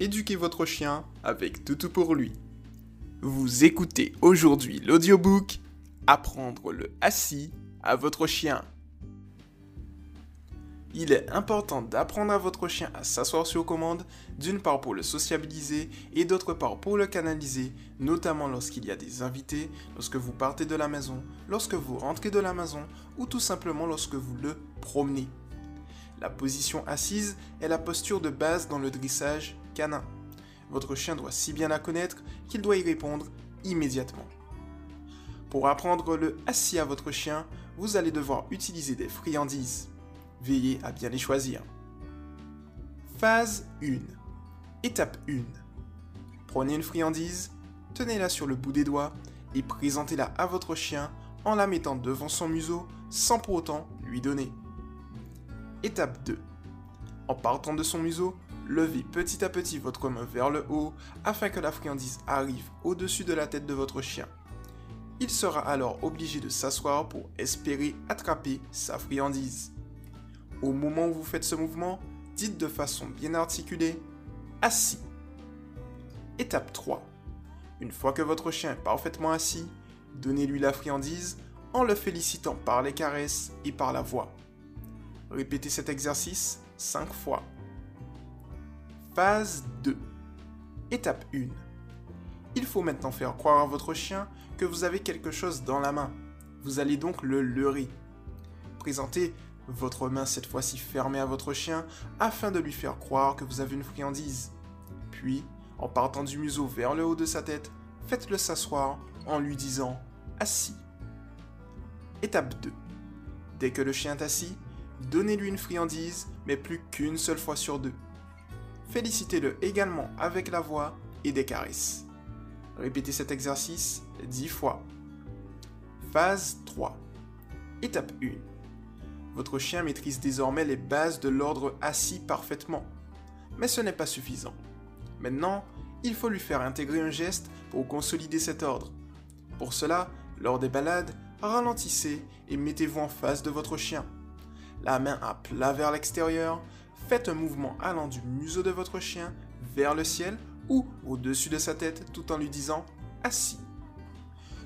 éduquez votre chien avec Toutou pour lui. Vous écoutez aujourd'hui l'audiobook Apprendre le assis à votre chien. Il est important d'apprendre à votre chien à s'asseoir sur commande, d'une part pour le sociabiliser et d'autre part pour le canaliser, notamment lorsqu'il y a des invités, lorsque vous partez de la maison, lorsque vous rentrez de la maison ou tout simplement lorsque vous le promenez. La position assise est la posture de base dans le dressage canin. Votre chien doit si bien la connaître qu'il doit y répondre immédiatement. Pour apprendre le assis à votre chien, vous allez devoir utiliser des friandises. Veillez à bien les choisir. Phase 1. Étape 1. Prenez une friandise, tenez-la sur le bout des doigts et présentez-la à votre chien en la mettant devant son museau sans pour autant lui donner. Étape 2. En partant de son museau, levez petit à petit votre main vers le haut afin que la friandise arrive au-dessus de la tête de votre chien. Il sera alors obligé de s'asseoir pour espérer attraper sa friandise. Au moment où vous faites ce mouvement, dites de façon bien articulée assis. Étape 3. Une fois que votre chien est parfaitement assis, donnez-lui la friandise en le félicitant par les caresses et par la voix. Répétez cet exercice 5 fois. Phase 2. Étape 1. Il faut maintenant faire croire à votre chien que vous avez quelque chose dans la main. Vous allez donc le leurrer. Présentez votre main cette fois-ci fermée à votre chien afin de lui faire croire que vous avez une friandise. Puis, en partant du museau vers le haut de sa tête, faites-le s'asseoir en lui disant assis. Étape 2. Dès que le chien est assis, donnez-lui une friandise, mais plus qu'une seule fois sur deux. Félicitez-le également avec la voix et des caresses. Répétez cet exercice 10 fois. Phase 3. Étape 1. Votre chien maîtrise désormais les bases de l'ordre assis parfaitement. Mais ce n'est pas suffisant. Maintenant, il faut lui faire intégrer un geste pour consolider cet ordre. Pour cela, lors des balades, ralentissez et mettez-vous en face de votre chien. La main à plat vers l'extérieur, faites un mouvement allant du museau de votre chien vers le ciel ou au-dessus de sa tête tout en lui disant assis.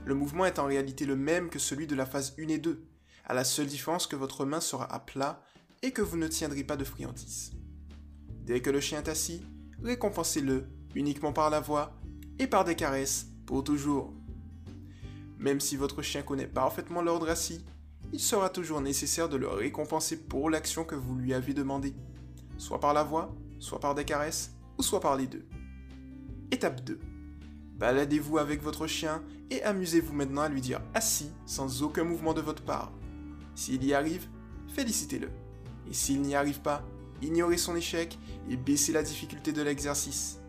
Le mouvement est en réalité le même que celui de la phase 1 et 2, à la seule différence que votre main sera à plat et que vous ne tiendrez pas de friandise. Dès que le chien est assis, récompensez-le uniquement par la voix et par des caresses pour toujours. Même si votre chien connaît parfaitement l'ordre assis, il sera toujours nécessaire de le récompenser pour l'action que vous lui avez demandée, soit par la voix, soit par des caresses, ou soit par les deux. Étape 2. Baladez-vous avec votre chien et amusez-vous maintenant à lui dire assis sans aucun mouvement de votre part. S'il y arrive, félicitez-le. Et s'il n'y arrive pas, ignorez son échec et baissez la difficulté de l'exercice.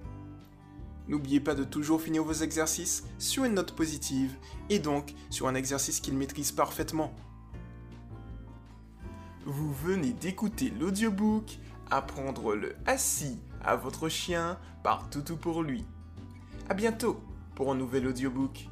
N'oubliez pas de toujours finir vos exercices sur une note positive et donc sur un exercice qu'il maîtrise parfaitement. Vous venez d'écouter l'audiobook Apprendre le assis à votre chien par Toutou pour lui. A bientôt pour un nouvel audiobook.